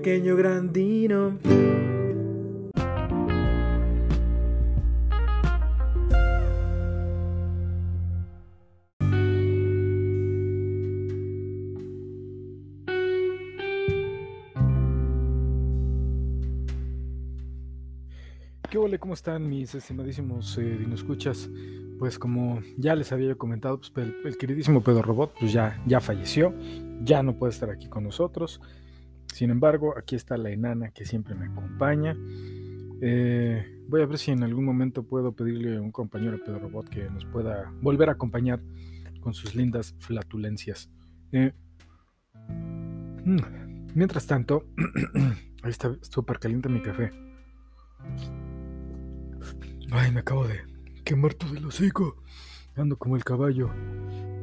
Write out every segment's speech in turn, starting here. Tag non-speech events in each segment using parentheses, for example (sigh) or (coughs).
pequeño grandino. ¿Qué hola? ¿Cómo están mis estimadísimos eh, dinoscuchas? Pues como ya les había comentado, pues el, el, queridísimo Pedro Robot pues ya, ya falleció, ya no puede estar aquí con nosotros. Sin embargo, aquí está la enana que siempre me acompaña. Eh, voy a ver si en algún momento puedo pedirle a un compañero Pedro Robot que nos pueda volver a acompañar con sus lindas flatulencias. Eh, mm, mientras tanto, (clears throat) ahí está súper caliente mi café. Ay, me acabo de quemar todo el hocico. Ando como el caballo,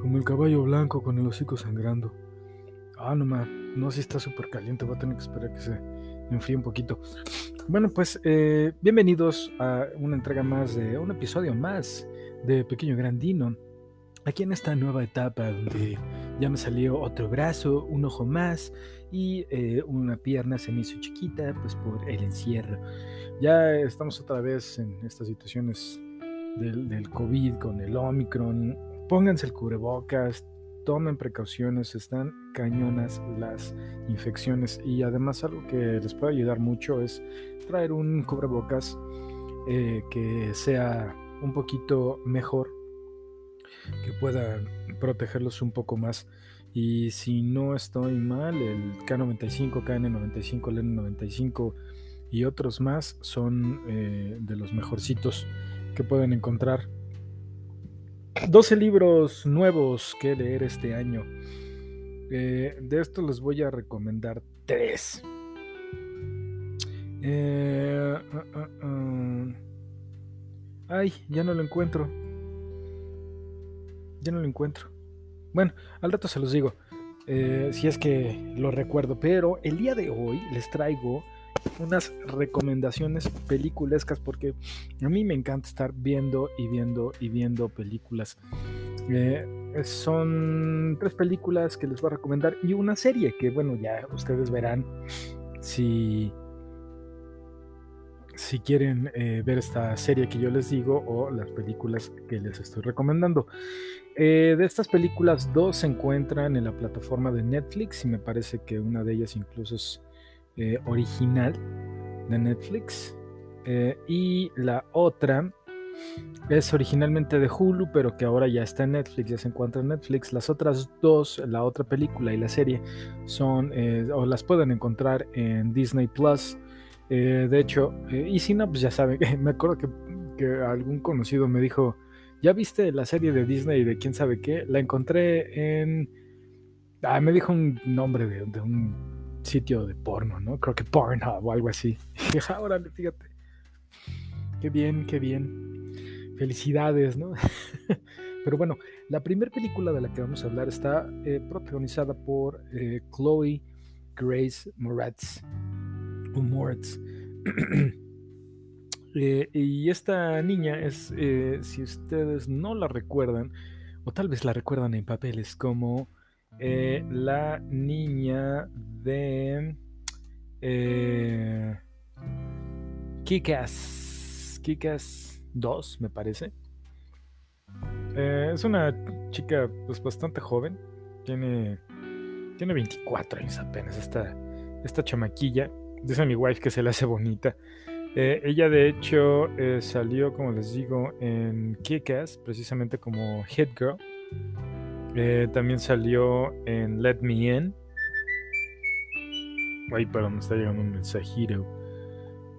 como el caballo blanco con el hocico sangrando. Ah, no más, no, si está súper caliente, voy a tener que esperar que se enfríe un poquito. Bueno, pues eh, bienvenidos a una entrega más de un episodio más de Pequeño Grandino. Aquí en esta nueva etapa donde ya me salió otro brazo, un ojo más y eh, una pierna se me hizo chiquita, pues por el encierro. Ya estamos otra vez en estas situaciones del, del COVID con el Omicron. Pónganse el cubrebocas, tomen precauciones, están cañonas las infecciones y además algo que les puede ayudar mucho es traer un cubrebocas eh, que sea un poquito mejor, que pueda protegerlos un poco más. Y si no estoy mal, el K95, KN95, LN95 y otros más son eh, de los mejorcitos que pueden encontrar. 12 libros nuevos que leer este año. Eh, de estos les voy a recomendar tres. Eh, uh, uh, uh. Ay, ya no lo encuentro. Ya no lo encuentro. Bueno, al rato se los digo. Eh, si es que lo recuerdo. Pero el día de hoy les traigo unas recomendaciones peliculescas porque a mí me encanta estar viendo y viendo y viendo películas. Eh, son tres películas que les voy a recomendar y una serie que bueno ya ustedes verán si si quieren eh, ver esta serie que yo les digo o las películas que les estoy recomendando. Eh, de estas películas, dos se encuentran en la plataforma de Netflix y me parece que una de ellas incluso es eh, original de Netflix. Eh, y la otra es originalmente de Hulu, pero que ahora ya está en Netflix, ya se encuentra en Netflix. Las otras dos, la otra película y la serie, son eh, o las pueden encontrar en Disney Plus. de hecho, y si no, pues ya saben, (laughs) me acuerdo que, que, algún conocido me dijo, ¿ya viste la serie de Disney de quién sabe qué? La encontré en... Ah, me dijo un nombre de, de un sitio de porno, ¿no? Creo que Pornhub o algo así. (laughs) Ahora, fíjate. Qué bien, qué bien. Felicidades, ¿no? (laughs) Pero bueno, la primera película de la que vamos a hablar está eh, protagonizada por eh, Chloe Grace Moretz. O (clears throat) eh, y esta niña es, si ustedes no la recuerdan, o tal vez la recuerdan en papeles como eh, la niña de eh, Kikas. Kikas 2, me parece. Eh, es una chica pues, bastante joven. Tiene, tiene 24 años apenas. Esta, esta chamaquilla. Dice mi wife que se le hace bonita. Eh, ella de hecho salió, como les digo, en Kikas, precisamente como Hit Girl. Eh, también salió en Let Me In. Ay, perdón, me está llegando un mensajito.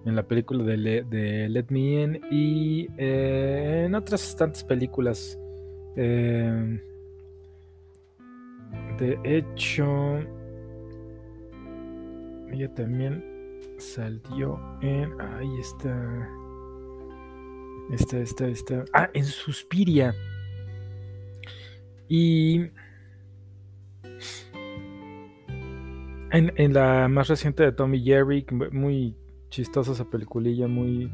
En la película de Let Me In y eh, en otras tantas películas. Eh, de hecho, ella también salió en. Ahí está. Esta, esta, esta. Ah, en Suspiria. Y en, en, la más reciente de Tommy Jerry, muy chistosa esa peliculilla, muy,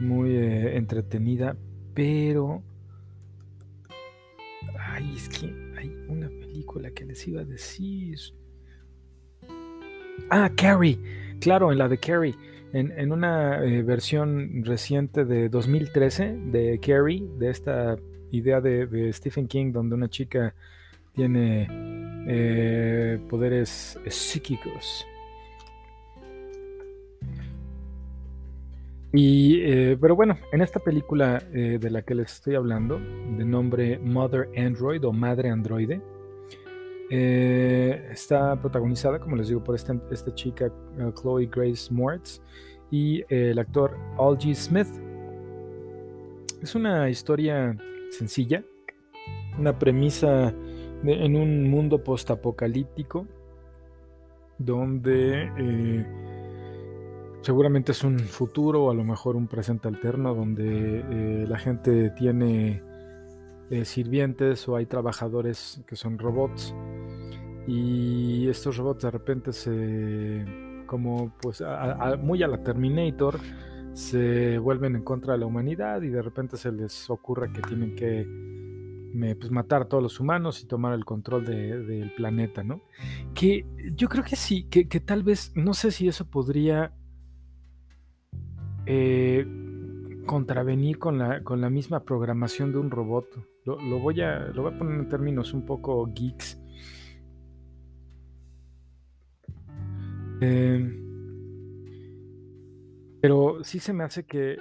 muy eh, entretenida, pero... Ay, es que hay una película que les iba a decir. Ah, Carrie. Claro, en la de Carrie. En, una eh, versión reciente de 2013 de Carrie, de esta idea de, Stephen King, donde una chica tiene eh, poderes psíquicos. Y, eh, pero bueno, en esta película de la que les estoy hablando, de nombre Mother Android o Madre Androide, eh, está protagonizada, como les digo, por esta, esta chica, eh, Chloe Grace Moritz, y eh, el actor Algie Smith. Es una historia sencilla, una premisa en un mundo postapocalíptico donde seguramente es un futuro o a lo mejor un presente alterno donde la gente tiene sirvientes o hay trabajadores que son robots y estos robots de repente se como pues muy a la Terminator se vuelven en contra de la humanidad y de repente se les ocurre que tienen que pues, matar a todos los humanos y tomar el control del planeta, ¿no? Que yo creo que sí, que, tal vez, no sé si eso podría eh, contravenir con la, con la misma programación de un robot. Lo, voy a, lo voy a poner en términos un poco geeks Em, pero sí se me hace que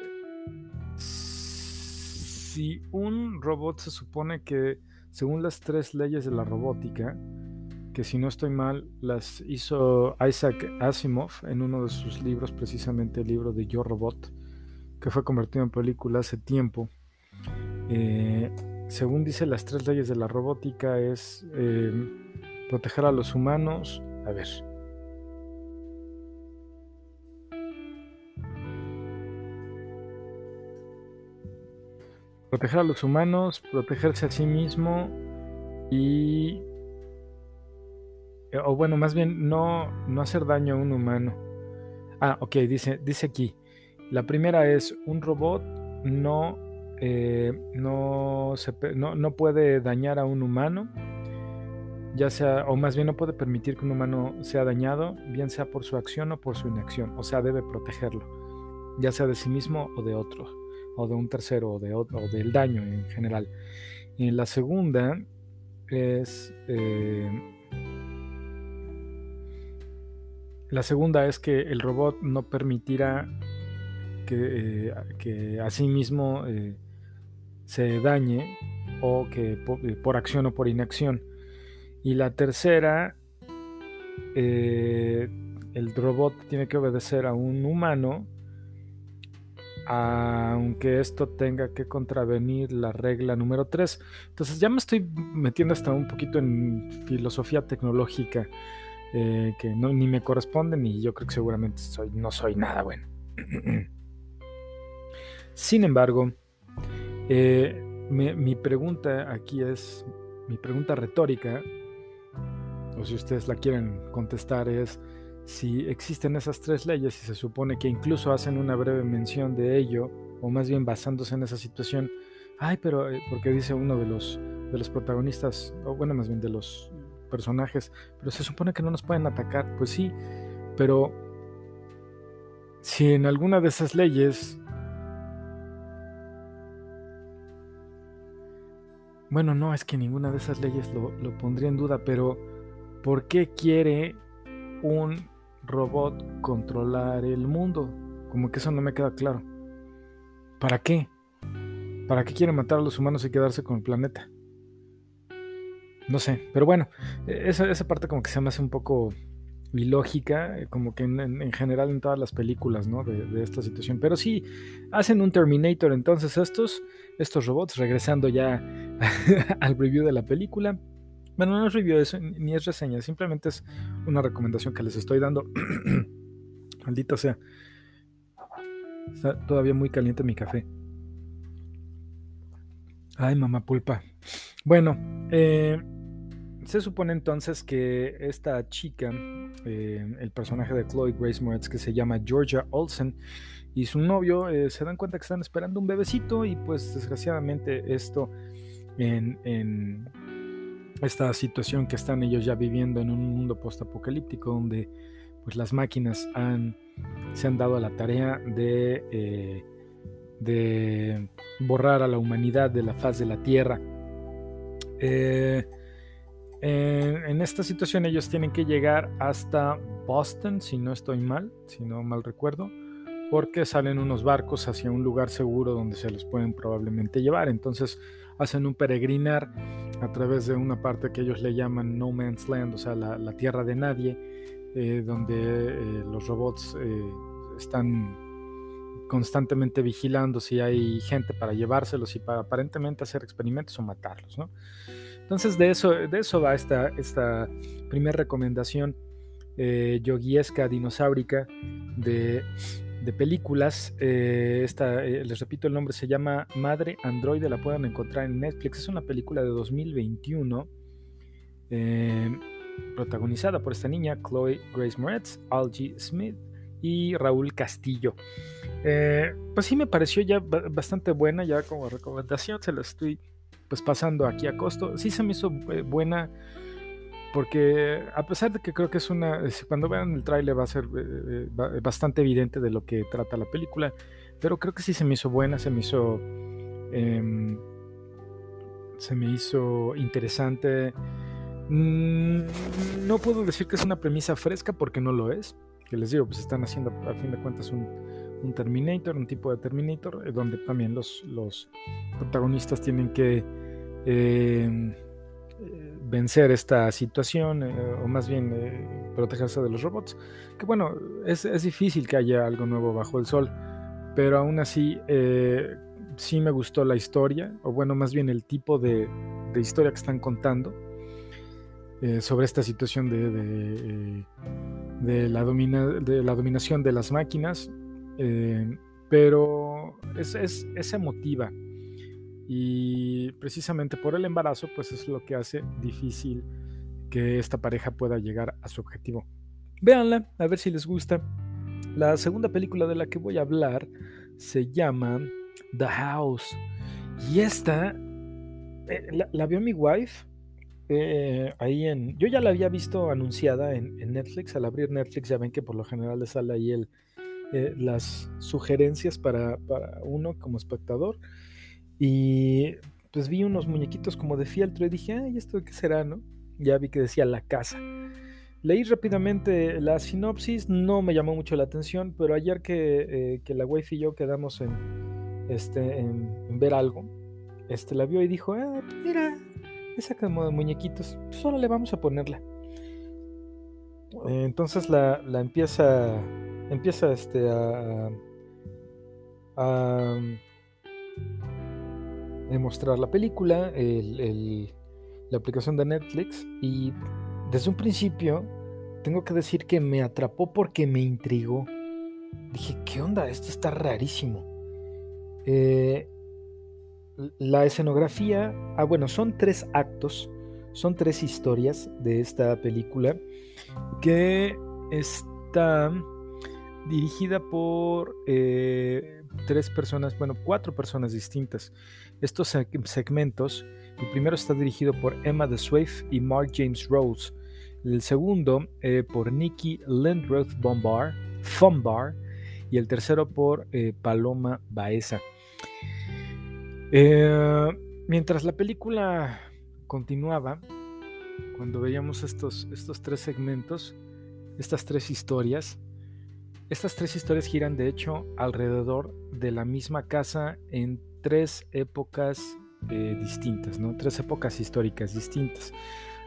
si un robot se supone que, según las tres leyes de la robótica, que si no estoy mal, las hizo Isaac Asimov en uno de sus libros, precisamente el libro de Yo Robot, que fue convertido en película hace tiempo. Eh, según dice las tres leyes de la robótica es em, proteger a los humanos. A ver, proteger a los humanos, protegerse a sí mismo y... Eh, o bueno, más bien no, no hacer daño a un humano. Ah, ok, dice, dice aquí. La primera es un robot no, eh, no, se, no, no puede dañar a un humano, ya sea, o más bien no puede permitir que un humano sea dañado, bien sea por su acción o por su inacción, o sea, debe protegerlo, ya sea de sí mismo o de otro o de un tercero o, de, o del daño en general. Y la segunda es... Eh, la segunda es que el robot no permitirá que, eh, que a sí mismo eh, se dañe o que por, acción o por inacción. Y la tercera, el robot tiene que obedecer a un humano aunque esto tenga que contravenir la regla número 3. Entonces ya me estoy metiendo hasta un poquito en filosofía tecnológica eh, que ni me corresponde ni yo creo que seguramente soy, no soy nada bueno. (clears throat) Sin embargo, eh, mi pregunta aquí es, mi pregunta retórica, o si ustedes la quieren contestar, es, si existen esas tres leyes y se supone que incluso hacen una breve mención de ello, o más bien basándose en esa situación, ay, pero eh, porque dice uno de los, de los protagonistas, o bueno, más bien de los personajes, pero se supone que no nos pueden atacar, pues sí, pero si en alguna de esas leyes, bueno, no, es que ninguna de esas leyes lo, lo pondría en duda, pero ¿por qué quiere un robot controlar el mundo. Como que eso no me queda claro. ¿Para qué? ¿Para qué quiere matar a los humanos y quedarse con el planeta? No sé, pero bueno, e-, esa, esa parte como que se me hace un poco ilógica, eh, como que en, general en todas las películas, ¿no? De, esta situación. Pero sí, hacen un Terminator entonces estos, estos robots, regresando ya (laughs) al review de la película. Bueno, no es review eso, ni es reseña, simplemente es una recomendación que les estoy dando. (clears throat) Maldita sea. Está todavía muy caliente mi café. Ay, mamá pulpa. Bueno, eh, se supone entonces que esta chica, eh, el personaje de Chloe Grace Moretz, que se llama Georgia Olsen, y su novio eh, se dan cuenta que están esperando un bebecito y pues desgraciadamente esto en, esta situación que están ellos ya viviendo en un mundo postapocalíptico donde pues las máquinas han, se han dado a la tarea de, eh, de borrar a la humanidad de la faz de la Tierra. Eh, en, esta situación ellos tienen que llegar hasta Boston, si no estoy mal, si no mal recuerdo, porque salen unos barcos hacia un lugar seguro donde se los pueden probablemente llevar. Entonces hacen un peregrinar a través de una parte que ellos le llaman No Man's Land, o sea, la, tierra de nadie, eh, donde eh, los robots eh, están constantemente vigilando si hay gente para llevárselos y para aparentemente hacer experimentos o matarlos. ¿no? Entonces de eso, de eso va esta, esta primera recomendación yoguiesca, dinosaurica de, películas. Eh, esta, eh, les repito el nombre, se llama Madre Androide, la pueden encontrar en Netflix. Es una película de 2021 protagonizada por esta niña, Chloe Grace Moretz, Algie Smith y Raúl Castillo. pues sí me pareció ya bastante buena, ya como recomendación se la estoy pues pasando aquí a costo. Sí se me hizo eh, buena porque a pesar de que creo que es una, cuando vean el tráiler va a ser eh, eh, bastante evidente de lo que trata la película, pero creo que sí se me hizo buena, se me hizo, em, se me hizo interesante. Mm, no puedo decir que es una premisa fresca porque no lo es, que les digo, pues están haciendo a fin de cuentas un, un Terminator, un tipo de Terminator, eh, donde también los, los protagonistas tienen que em, eh, vencer esta situación, eh, o más bien protegerse de los robots. Que bueno, es, difícil que haya algo nuevo bajo el sol, pero aún así sí me gustó la historia, o bueno, más bien el tipo de, historia que están contando. sobre esta situación de, de, la de la dominación de las máquinas eh, pero es, es, emotiva y precisamente por el embarazo pues es lo que hace difícil que esta pareja pueda llegar a su objetivo. Véanla, a ver si les gusta. La segunda película de la que voy a hablar se llama The House. Y esta eh, la, vio mi wife eh, ahí en... Yo ya la había visto anunciada en, Netflix. Al abrir Netflix ya ven que por lo general le sale ahí el, eh, las sugerencias para, uno como espectador. Y pues vi unos muñequitos como de fieltro y dije, ay, ¿esto qué será, no? Ya vi que decía la casa. Leí rápidamente la sinopsis, no me llamó mucho la atención, pero ayer que, eh, que la wife y yo quedamos en, este, en, ver algo, este, la vio y dijo, ah, mira, esa como de muñequitos, pues le vamos a ponerla. entonces la, la empieza empieza este, a, mostrar la película, la aplicación de Netflix, y desde un principio tengo que decir que me atrapó porque me intrigó. Dije, ¿qué onda? Esto está rarísimo. Eh, la escenografía, ah bueno, son tres actos, son tres historias de esta película que están dirigida por eh, tres personas, bueno, cuatro personas distintas. Estos segmentos, el primero está dirigido por Emma de Swift y Mark James Rose. El segundo eh, por Nikki Lindroth Bombar, Fombar. Y el tercero por eh, Paloma Baeza. mientras la película continuaba, cuando veíamos estos, estos tres segmentos, estas tres historias, estas tres historias giran de hecho alrededor de la misma casa en tres épocas eh, distintas, ¿no? Tres épocas históricas distintas.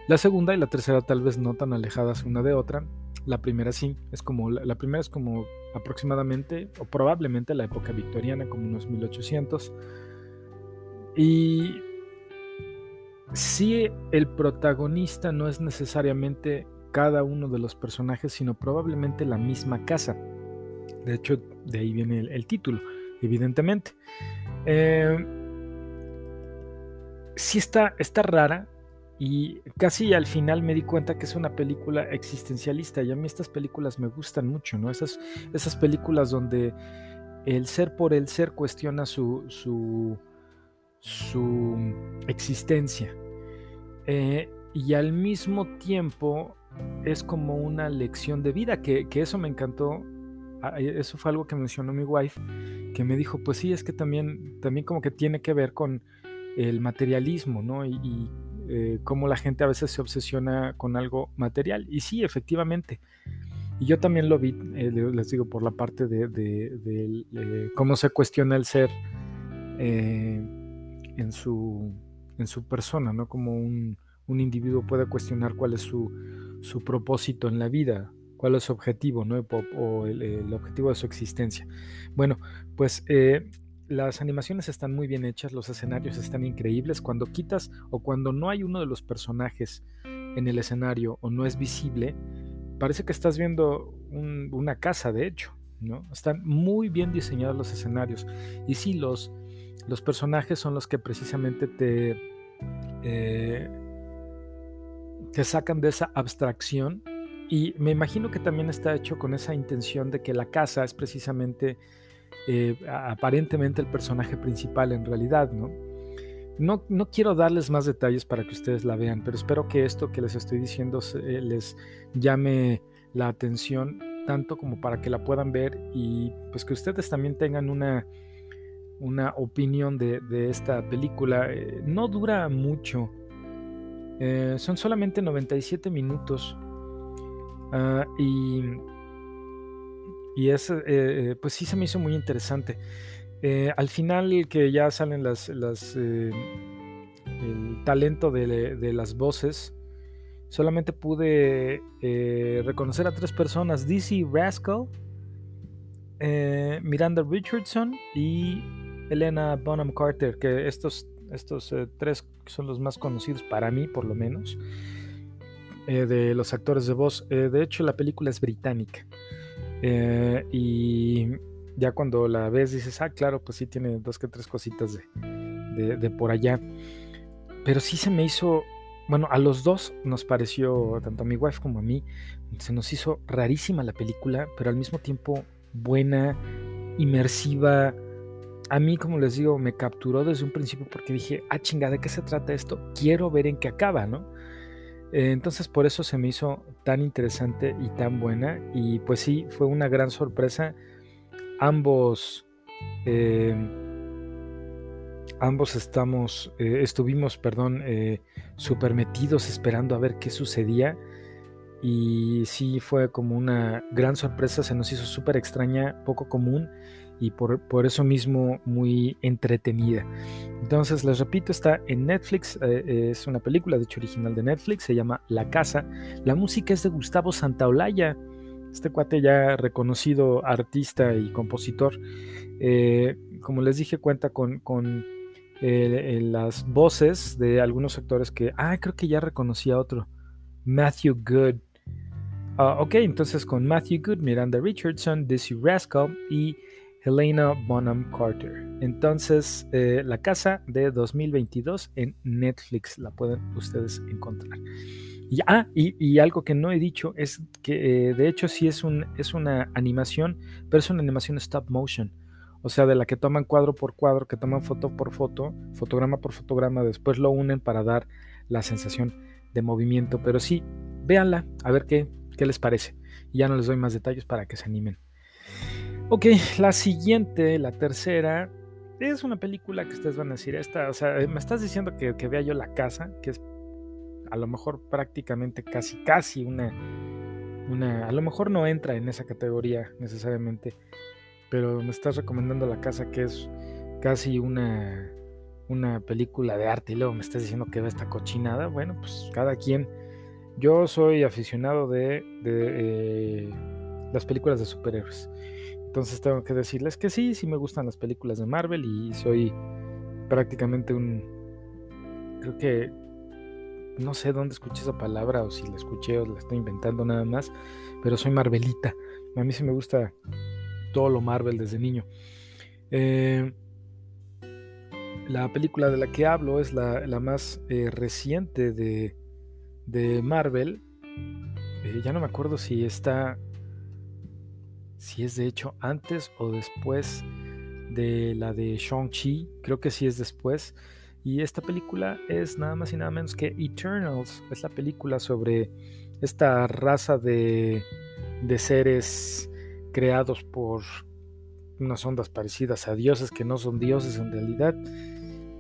La segunda y la tercera tal vez no tan alejadas una de otra. La primera sí, es como la, primera es como aproximadamente o probablemente la época victoriana, como unos 1800. Y si el protagonista no es necesariamente cada uno de los personajes, sino probablemente la misma casa. De hecho, de ahí viene el, título, evidentemente. Eh, sí está, está rara y casi al final me di cuenta que es una película existencialista y a mí estas películas me gustan mucho, ¿no? Esas, esas películas donde el ser por el ser cuestiona su, su, su existencia. Eh, y al mismo tiempo es como una lección de vida, que, eso me encantó. Ah, eso fue algo que mencionó mi wife, que me dijo, pues sí, es que también, también como que tiene que ver con el materialismo, ¿no? Y, eh, cómo la gente a veces se obsesiona con algo material. Y sí, efectivamente. Y yo también lo vi, eh, les digo, por la parte de, cómo se cuestiona el ser eh, en, su, en su persona, ¿no? Como un, un individuo puede cuestionar cuál es su, su propósito en la vida, cuál es su objetivo, ¿no? o el, objetivo de su existencia. Bueno, pues eh, las animaciones están muy bien hechas, los escenarios están increíbles. Cuando quitas o cuando no hay uno de los personajes en el escenario o no es visible, parece que estás viendo una casa, de hecho, ¿no? Están muy bien diseñados los escenarios. Y sí, los, los personajes son los que precisamente te... Eh, te sacan de esa abstracción y me imagino que también está hecho con esa intención de que la casa es precisamente eh, aparentemente el personaje principal en realidad, ¿no? ¿no? No quiero darles más detalles para que ustedes la vean, pero espero que esto que les estoy diciendo eh, les llame la atención tanto como para que la puedan ver y pues que ustedes también tengan una, una opinión de, esta película. Eh, no dura mucho, eh, son solamente 97 minutos. Ah, y, y es, eh, eh, pues sí se me hizo muy interesante. al final que ya salen las, las el talento de, las voces, solamente pude reconocer a tres personas, DC Rascal, Miranda Richardson y Elena Bonham Carter, que estos estos eh, tres son los más conocidos para mí, por lo menos, eh, de los actores de voz. Eh, de hecho, la película es británica. y ya cuando la ves dices, ah, claro, pues sí tiene dos que tres cositas de, de, por allá. Pero sí se me hizo, bueno, a los dos nos pareció, tanto a mi wife como a mí, se nos hizo rarísima la película, pero al mismo tiempo buena, inmersiva, a mí, como les digo, me capturó desde un principio porque dije, ah, chingada, ¿de qué se trata esto? Quiero ver en qué acaba, ¿no? Eh, entonces por eso se me hizo tan interesante y tan buena. Y pues sí, fue una gran sorpresa. Ambos, em, ambos estamos, eh, estuvimos, perdón, eh, super metidos esperando a ver qué sucedía. Y sí fue como una gran sorpresa, se nos hizo súper extraña, poco común y por, eso mismo muy entretenida. Entonces, les repito, está en Netflix, eh, es una película, de hecho original de Netflix, se llama La Casa. La música es de Gustavo Santaolalla, este cuate ya reconocido artista y compositor. Eh, como les dije, cuenta con, con eh, las voces de algunos actores que, ah, creo que ya reconocí a otro, Matthew Good. Ah, ok, entonces con Matthew Good, Miranda Richardson, Dizzy Rascal y Helena Bonham Carter. Entonces, eh, La Casa de 2022 en Netflix la pueden ustedes encontrar. Y, ah, y, algo que no he dicho es que eh, de hecho sí es, un, es una animación, pero es una animación stop motion. O sea, de la que toman cuadro por cuadro, que toman foto por foto, fotograma por fotograma, después lo unen para dar la sensación de movimiento. Pero sí, véanla, a ver qué, qué les parece. Y ya no les doy más detalles para que se animen. Ok, la siguiente, la tercera, es una película que ustedes van a decir, esta, o sea, me estás diciendo que, vea yo La Casa, que es a lo mejor prácticamente casi, casi una, una, a lo mejor no entra en esa categoría necesariamente, pero me estás recomendando La Casa, que es casi una, una película de arte, y luego me estás diciendo que ve esta cochinada, bueno, pues cada quien, yo soy aficionado de, de eh, las películas de superhéroes. Entonces tengo que decirles que sí, sí me gustan las películas de Marvel y soy prácticamente un... Creo que... No sé dónde escuché esa palabra o si la escuché o la estoy inventando nada más, pero soy Marvelita. A mí sí me gusta todo lo Marvel desde niño. Eh, la película de la que hablo es la, más eh, reciente de, de Marvel. Eh, ya no me acuerdo si está si es de hecho antes o después de la de Shang-Chi, creo que sí es después, Y esta película es nada más y nada menos que Eternals. Es la película sobre esta raza de, de seres creados por unas ondas parecidas a dioses que no son dioses en realidad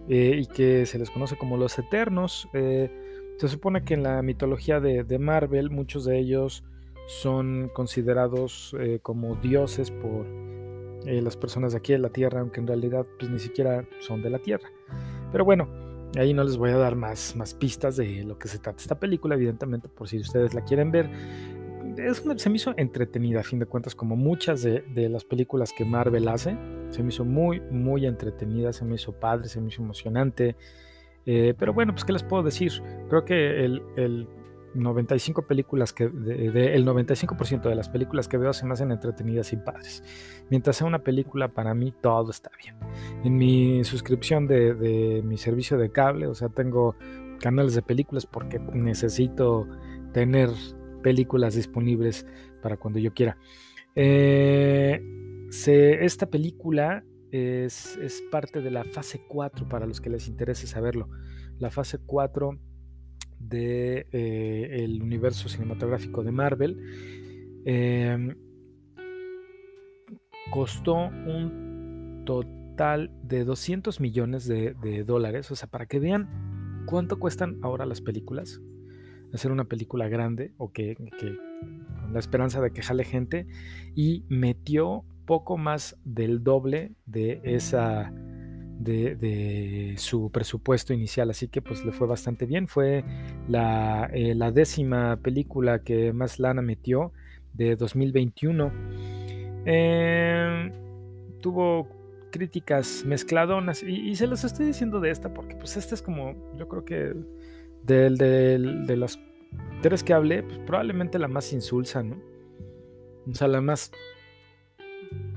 eh, y que se les conoce como los eternos. Eh, se supone que en la mitología de, Marvel muchos de ellos son considerados eh, como dioses por las personas de aquí de la Tierra, aunque en realidad pues, ni siquiera son de la Tierra. Pero bueno, ahí no les voy a dar más, más pistas de lo que se trata esta película, evidentemente por si ustedes la quieren ver es se me hizo entretenida, a fin de cuentas, como muchas de, las películas que Marvel hace. Se me hizo muy, muy entretenida, se me hizo padre, se me hizo emocionante. Eh, pero bueno, pues, ¿qué les puedo decir? Creo que el, el 95 películas que de, el 95% de las películas que veo se me hacen entretenidas y padres. Mientras sea una película para mí todo está bien. En mi suscripción de, mi servicio de cable, o sea, tengo canales de películas porque necesito tener películas disponibles para cuando yo quiera. Eh, esta película es, parte de la fase 4 para los que les interese saberlo. La fase 4 del de, eh, el universo cinematográfico de Marvel. Em, costó un total de 200 millones de, dólares. O sea, para que vean cuánto cuestan ahora las películas hacer una película grande o que, con la esperanza de que jale gente y metió poco más del doble de esa de, su presupuesto inicial así que pues le fue bastante bien fue la, eh, décima película que más lana metió de 2021 em, tuvo críticas mezcladonas y, se los estoy diciendo de esta porque pues esta es como yo creo que del, de las tres que hablé, pues probablemente la más insulsa, ¿no? O sea, la más,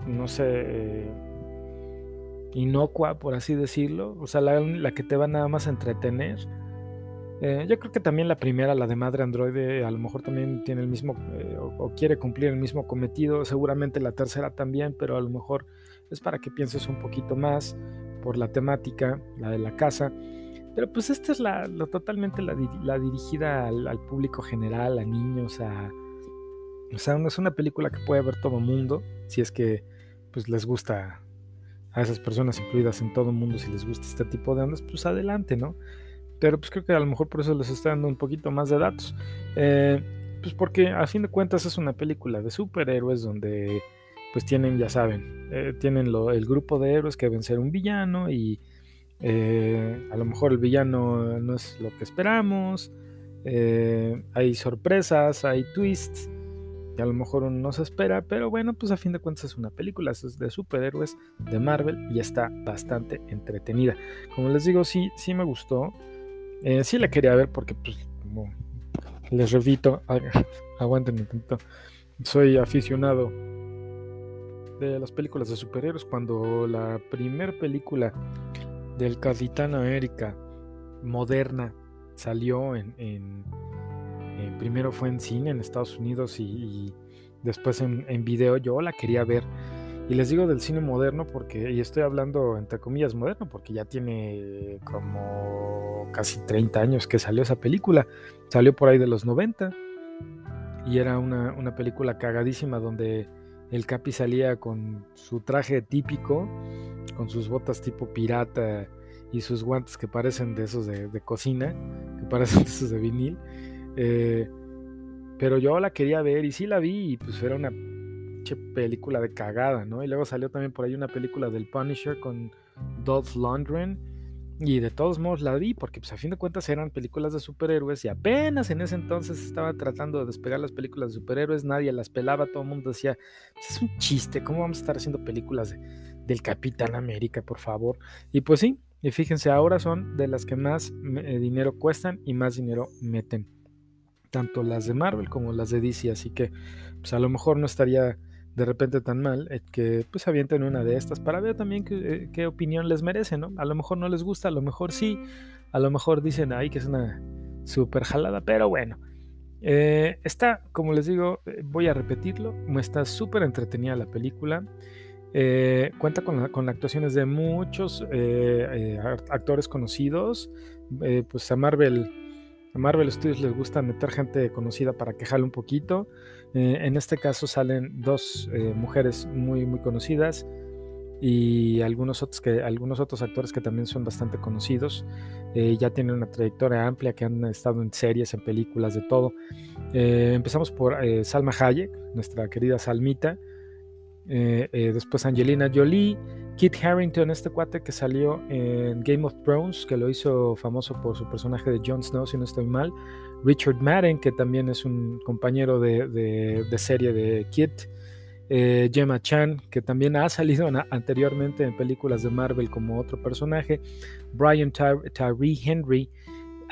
no sé, inocua, por así decirlo. O sea, la, que te va nada más a entretener. Eh, yo creo que también la primera, la de Madre Android, a lo mejor también tiene el mismo, eh, o, quiere cumplir el mismo cometido. Seguramente la tercera también, pero a lo mejor es para que pienses un poquito más por la temática, la de la casa. Pero pues esta es la, totalmente la, dirigida al, público general, a niños, a... O sea, es una película que puede ver todo mundo, si es que pues les gusta a esas personas incluidas en todo el mundo, si les gusta este tipo de ondas, pues adelante, ¿no? Pero pues creo que a lo mejor por eso les estoy dando un poquito más de datos. Eh, pues porque a fin de cuentas es una película de superhéroes donde pues tienen, ya saben, eh, tienen lo, el grupo de héroes que vencer un villano y eh, a lo mejor el villano no es lo que esperamos. Hay sorpresas, hay twists que a lo mejor uno no se espera, pero bueno, pues a fin de cuentas es una película es de superhéroes de Marvel y está bastante entretenida. Como les digo, sí, sí me gustó. Eh, sí la quería ver porque, pues, como les repito, (laughs) aguanten un. Soy aficionado de las películas de superhéroes. Cuando la primera película del Capitán América moderna salió en, primero fue en cine en Estados Unidos y, después en, video yo la quería ver. Y les digo del cine moderno porque y estoy hablando entre comillas moderno porque ya tiene como casi 30 años que salió esa película. Salió por ahí de los 90 y era una, una película cagadísima donde el Capi salía con su traje típico con sus botas tipo pirata y sus guantes que parecen de esos de, cocina, que parecen de esos de vinil. Eh, pero yo la quería ver y sí la vi y pues era una película de cagada, ¿no? Y luego salió también por ahí una película del Punisher con Dolph Lundgren y de todos modos la vi porque pues a fin de cuentas eran películas de superhéroes y apenas en ese entonces estaba tratando de despegar las películas de superhéroes, nadie las pelaba, todo el mundo decía, pues, es un chiste, ¿cómo vamos a estar haciendo películas del Capitán América, por favor? Y pues sí, y fíjense, ahora son de las que más eh, dinero cuestan y más dinero meten. Tanto las de Marvel como las de DC. Así que pues a lo mejor no estaría de repente tan mal eh, que pues avienten una de estas para ver también qué, eh, opinión les merece, ¿no? A lo mejor no les gusta, a lo mejor sí, a lo mejor dicen que es una super jalada, pero bueno. está, como les digo, voy a repetirlo, está súper entretenida la película. Eh, cuenta con, con, actuaciones de muchos eh, actores conocidos. pues a Marvel, Marvel Studios les gusta meter gente conocida para que jale un poquito. en este caso salen dos mujeres muy, muy conocidas y algunos otros, que, algunos otros actores que también son bastante conocidos. Eh, ya tienen una trayectoria amplia, que han estado en series, en películas, de todo. Eh, empezamos por eh, Salma Hayek, nuestra querida Salmita. después Angelina Jolie, Kit Harrington, este cuate que salió en Game of Thrones, que lo hizo famoso por su personaje de Jon Snow, si no estoy mal. Richard Madden, que también es un compañero de, de serie de Kit. Eh, Gemma Chan, que también ha salido anteriormente en películas de Marvel como otro personaje, Brian Tyree Henry,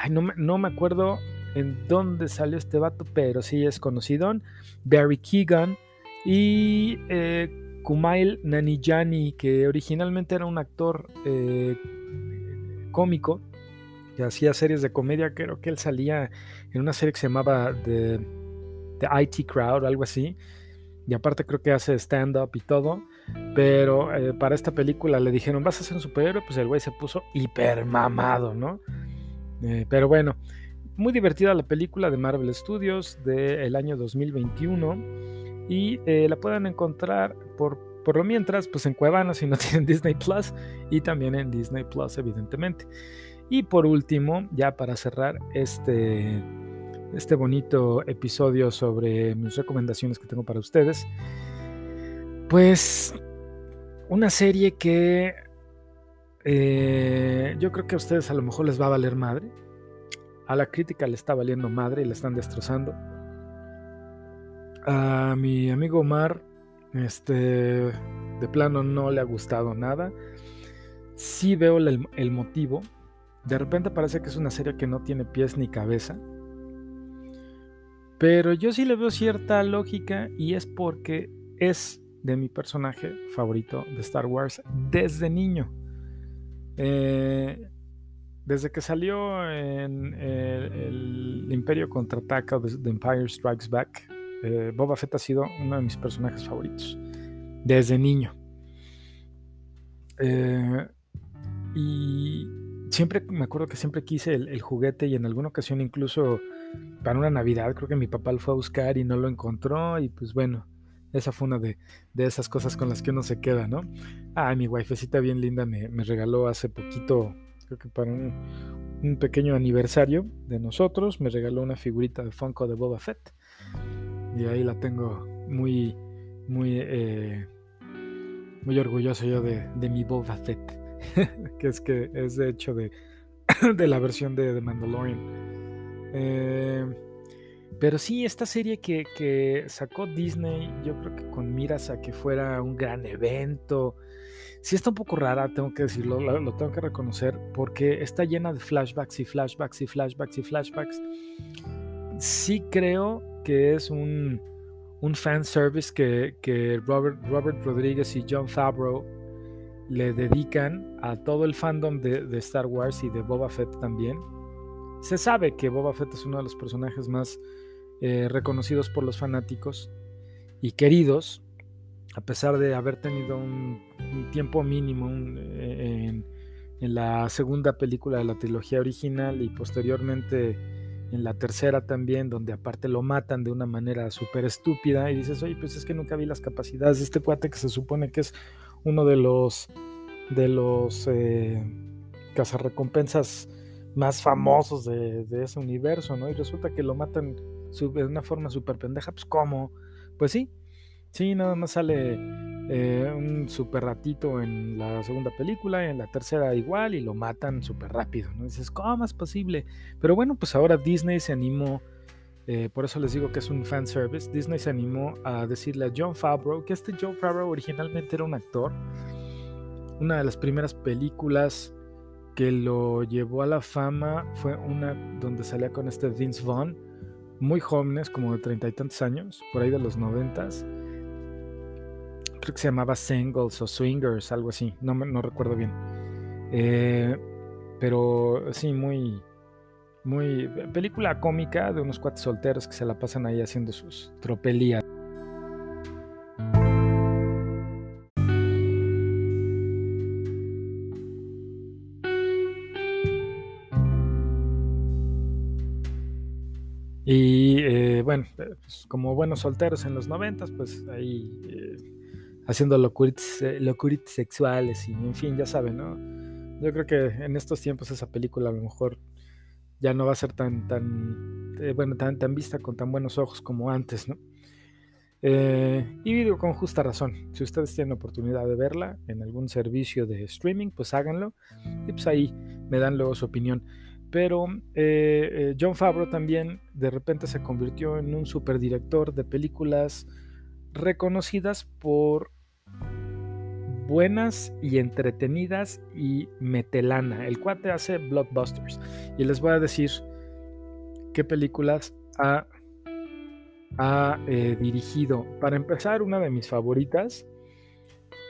no, me acuerdo en dónde salió este vato, pero sí es conocido, Barry Keegan y eh, Kumail Nanijani, que originalmente era un actor eh, cómico, que hacía series de comedia, creo que él salía en una serie que se llamaba The, IT Crowd, algo así, y aparte creo que hace stand-up y todo. Pero eh, para esta película le dijeron, vas a ser un superhéroe, pues el güey se puso hiper mamado, ¿no? Eh, pero bueno, muy divertida la película de Marvel Studios del año 2021 y eh, la pueden encontrar por, por lo mientras, pues en Cuevana si no (laughs) tienen Disney Plus y también en Disney Plus evidentemente. Y por último, ya para cerrar este este bonito episodio sobre mis recomendaciones que tengo para ustedes. Pues una serie que eh, yo creo que a ustedes a lo mejor les va a valer madre. A la crítica le está valiendo madre y le están destrozando. A mi amigo Omar, este, de plano no le ha gustado nada. Sí veo el, el motivo. De repente parece que es una serie que no tiene pies ni cabeza. Pero yo sí le veo cierta lógica y es porque es de mi personaje favorito de Star Wars desde niño. Eh, desde que salió en el, Imperio contraataca The Empire Strikes Back, eh, Boba Fett ha sido uno de mis personajes favoritos desde niño. Eh, y siempre me acuerdo que siempre quise el, juguete y en alguna ocasión incluso para una Navidad creo que mi papá lo fue a buscar y no lo encontró y pues bueno, esa fue una de, esas cosas con las que uno se queda, ¿no? Ah, mi wifecita bien linda me, regaló hace poquito, creo que para un, pequeño aniversario de nosotros, me regaló una figurita de Funko de Boba Fett y ahí la tengo muy, muy, eh, muy orgulloso yo de, de mi Boba Fett. (laughs) que es que es de hecho de, (coughs) de la versión de The Mandalorian. Eh, pero sí, esta serie que, sacó Disney, yo creo que con miras a que fuera un gran evento. Sí está un poco rara, tengo que decirlo, lo, tengo que reconocer, porque está llena de flashbacks y flashbacks y flashbacks y flashbacks. Sí creo que es un, un fanservice que, que Robert, Robert Rodríguez y John Favreau le dedican a todo el fandom de, Star Wars y de Boba Fett también. Se sabe que Boba Fett es uno de los personajes más eh, reconocidos por los fanáticos y queridos, a pesar de haber tenido un, tiempo mínimo eh, en, en, la segunda película de la trilogía original y posteriormente en la tercera también, donde aparte lo matan de una manera súper estúpida y dices, oye, pues es que nunca vi las capacidades de este cuate que se supone que es uno de los de los eh, cazarrecompensas más famosos de, ese universo, ¿no? Y resulta que lo matan de una forma súper pendeja, pues ¿cómo? Pues sí, sí, nada más sale eh, un súper ratito en la segunda película, en la tercera igual, y lo matan súper rápido, ¿no? dices, ¿cómo es posible? Pero bueno, pues ahora Disney se animó eh, por eso les digo que es un fan service. Disney se animó a decirle a John Favreau que este John Favreau originalmente era un actor. Una de las primeras películas que lo llevó a la fama fue una donde salía con este Vince Vaughn, muy jóvenes, como de treinta y tantos años, por ahí de los noventas creo que se llamaba Singles o Swingers, algo así, no, recuerdo bien. Eh, pero sí, muy, muy película cómica de unos cuatro solteros que se la pasan ahí haciendo sus tropelías. Y eh, bueno, pues, como buenos solteros en los noventas, pues ahí eh, haciendo locuritas, sexuales y en fin, ya saben, ¿no? Yo creo que en estos tiempos esa película a lo mejor ya no va a ser tan, tan, bueno, tan, tan vista con tan buenos ojos como antes, ¿no? y digo con justa razón, si ustedes tienen oportunidad de verla en algún servicio de streaming, pues háganlo y pues ahí me dan luego su opinión. Pero eh, eh, John Favreau también de repente se convirtió en un superdirector de películas reconocidas por buenas y entretenidas y metelana. El cuate hace blockbusters. Y les voy a decir qué películas ha, eh, dirigido. Para empezar, una de mis favoritas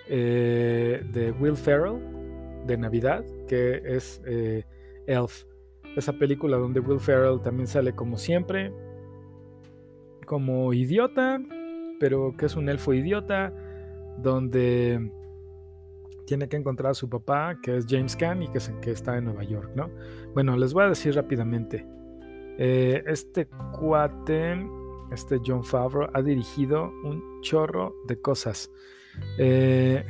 de Will Ferrell de Navidad, que es Elf esa película donde Will Ferrell también sale como siempre, como idiota, pero que es un elfo idiota, donde tiene que encontrar a su papá, que es James Caan y que, está en Nueva York, ¿no? Bueno, les voy a decir rápidamente. Eh, este cuate, este John Favreau, ha dirigido un chorro de cosas. Eh,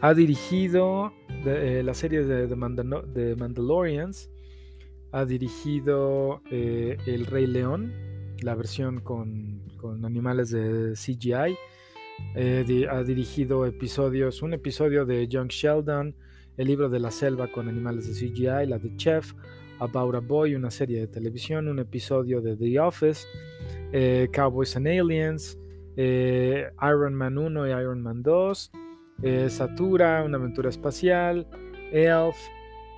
Ha dirigido eh, la serie de, de, Mandalorians. Ha dirigido El Rey León, la versión con, animales de CGI. Eh, ha dirigido episodios, un episodio de Young Sheldon, El libro de la selva con animales de CGI, la de Chef, About a Boy, una serie de televisión, un episodio de The Office, Cowboys and Aliens, Iron Man 1 y Iron Man 2. Eh, Satura, una aventura espacial, Elf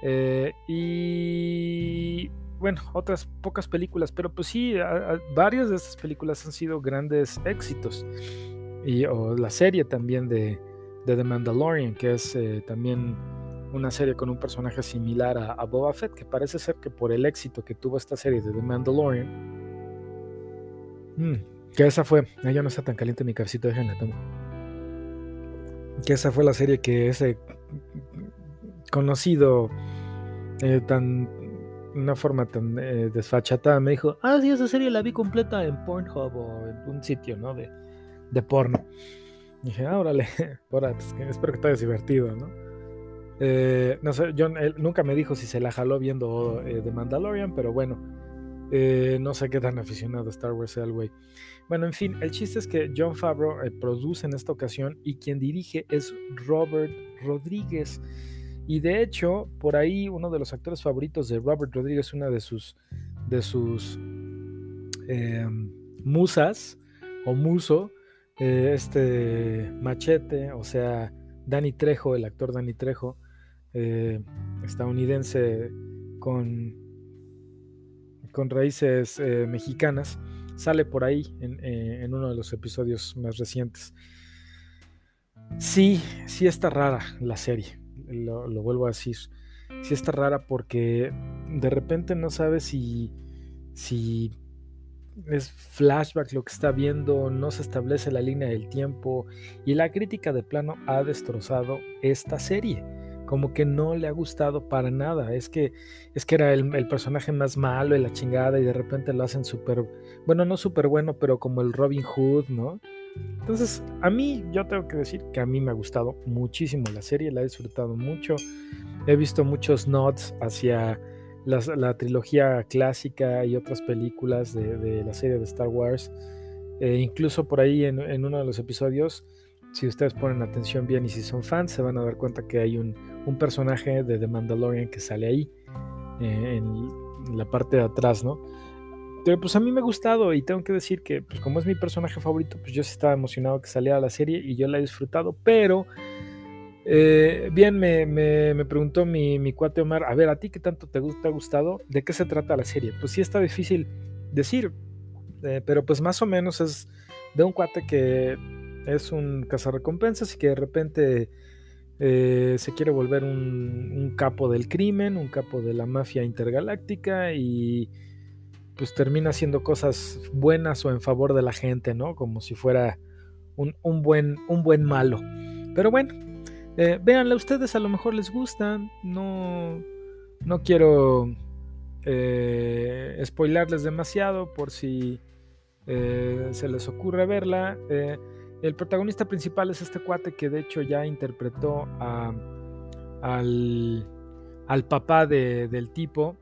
eh, y bueno, otras pocas películas, pero pues sí, varias de estas películas han sido grandes éxitos. Y, o la serie también de, The Mandalorian, que es eh, también una serie con un personaje similar a, Boba Fett, que parece ser que por el éxito que tuvo esta serie de The Mandalorian, mm, que esa fue, ya no está tan caliente mi cabecito, déjenla tomo que esa fue la serie que ese conocido eh, tan una forma tan eh, desfachatada me dijo, ah, sí, esa serie la vi completa en Pornhub o en un sitio, ¿no? De, de porno. Dije, ah, órale, (laughs) pues, espero que te divertido, ¿no? Eh, no sé, John él nunca me dijo si se la jaló viendo The Mandalorian, pero bueno, no sé qué tan aficionado a Star Wars sea el güey. Bueno, en fin, el chiste es que John Favreau eh, produce en esta ocasión y quien dirige es Robert Rodríguez. Y de hecho, por ahí uno de los actores favoritos de Robert Rodríguez, una de sus, de sus em, musas o muso, eh, este machete, o sea, Danny Trejo, el actor Danny Trejo, eh, estadounidense con, con raíces mexicanas sale por ahí eh, en, uno de los episodios más recientes. Sí, sí está rara la serie, lo, vuelvo a decir. Sí está rara porque de repente no sabes si, si es flashback lo que está viendo, no se establece la línea del tiempo y la crítica de plano ha destrozado esta serie como que no le ha gustado para nada. Es que, es que era el, personaje más malo y la chingada y de repente lo hacen súper, bueno, no súper bueno, pero como el Robin Hood, ¿no? Entonces, a mí, yo tengo que decir que a mí me ha gustado muchísimo la serie, la he disfrutado mucho. He visto muchos nods hacia la trilogía clásica y otras películas de, la serie de Star Wars. E incluso por ahí en, uno de los episodios si ustedes ponen atención bien y si son fans, se van a dar cuenta que hay un, personaje de The Mandalorian que sale ahí, eh, en la parte de atrás, ¿no? Pero pues a mí me ha gustado y tengo que decir que, pues como es mi personaje favorito, pues yo sí estaba emocionado que saliera la serie y yo la he disfrutado, pero eh, bien me, me, preguntó mi, mi, cuate Omar, a ver, ¿a ti qué tanto te, te, ha gustado? ¿De qué se trata la serie? Pues sí está difícil decir, eh, pero pues más o menos es de un cuate que es un cazarrecompensas y que de repente eh, se quiere volver un, capo del crimen, un capo de la mafia intergaláctica y pues termina haciendo cosas buenas o en favor de la gente, ¿no? Como si fuera un, buen, un buen malo. Pero bueno, eh, ustedes, a lo mejor les gusta. No, no quiero eh, spoilarles demasiado por si eh, se les ocurre verla. Eh, el protagonista principal es este cuate que de hecho ya interpretó al, al, papá del tipo,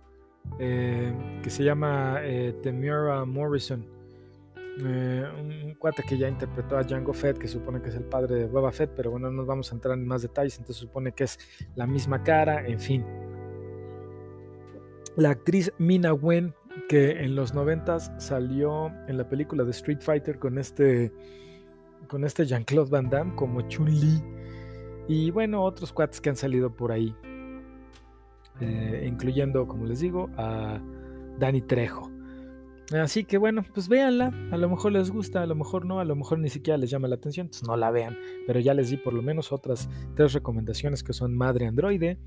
que se llama Temura Morrison. Un cuate que ya interpretó a Django Fett, que supone que es el padre de Boba Fett, pero bueno, no vamos a entrar en más detalles, entonces supone que es la misma cara, en fin. La actriz Mina Wen, que en los noventas salió en la película de Street Fighter con este, con este Jean-Claude Van Damme como Chun-Li. Y bueno, otros cuates que han salido por ahí. Eh, incluyendo, como les digo, a Danny Trejo. Así que bueno, pues véanla, a lo mejor les gusta, a lo mejor no, a lo mejor ni siquiera les llama la atención, entonces no la vean, pero ya les di por lo menos otras tres recomendaciones que son Madre Androide,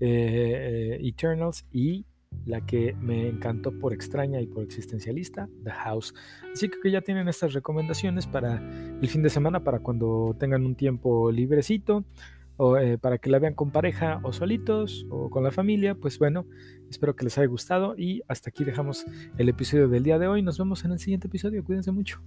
eh, eh, Eternals y la que me encantó por extraña y por existencialista, The House. Así que ya tienen estas recomendaciones para el fin de semana, para cuando tengan un tiempo librecito, eh, para que la vean con pareja o solitos o con la familia. Pues bueno, espero que les haya gustado y hasta aquí dejamos el episodio del día de hoy. Nos vemos en el siguiente episodio. Cuídense mucho.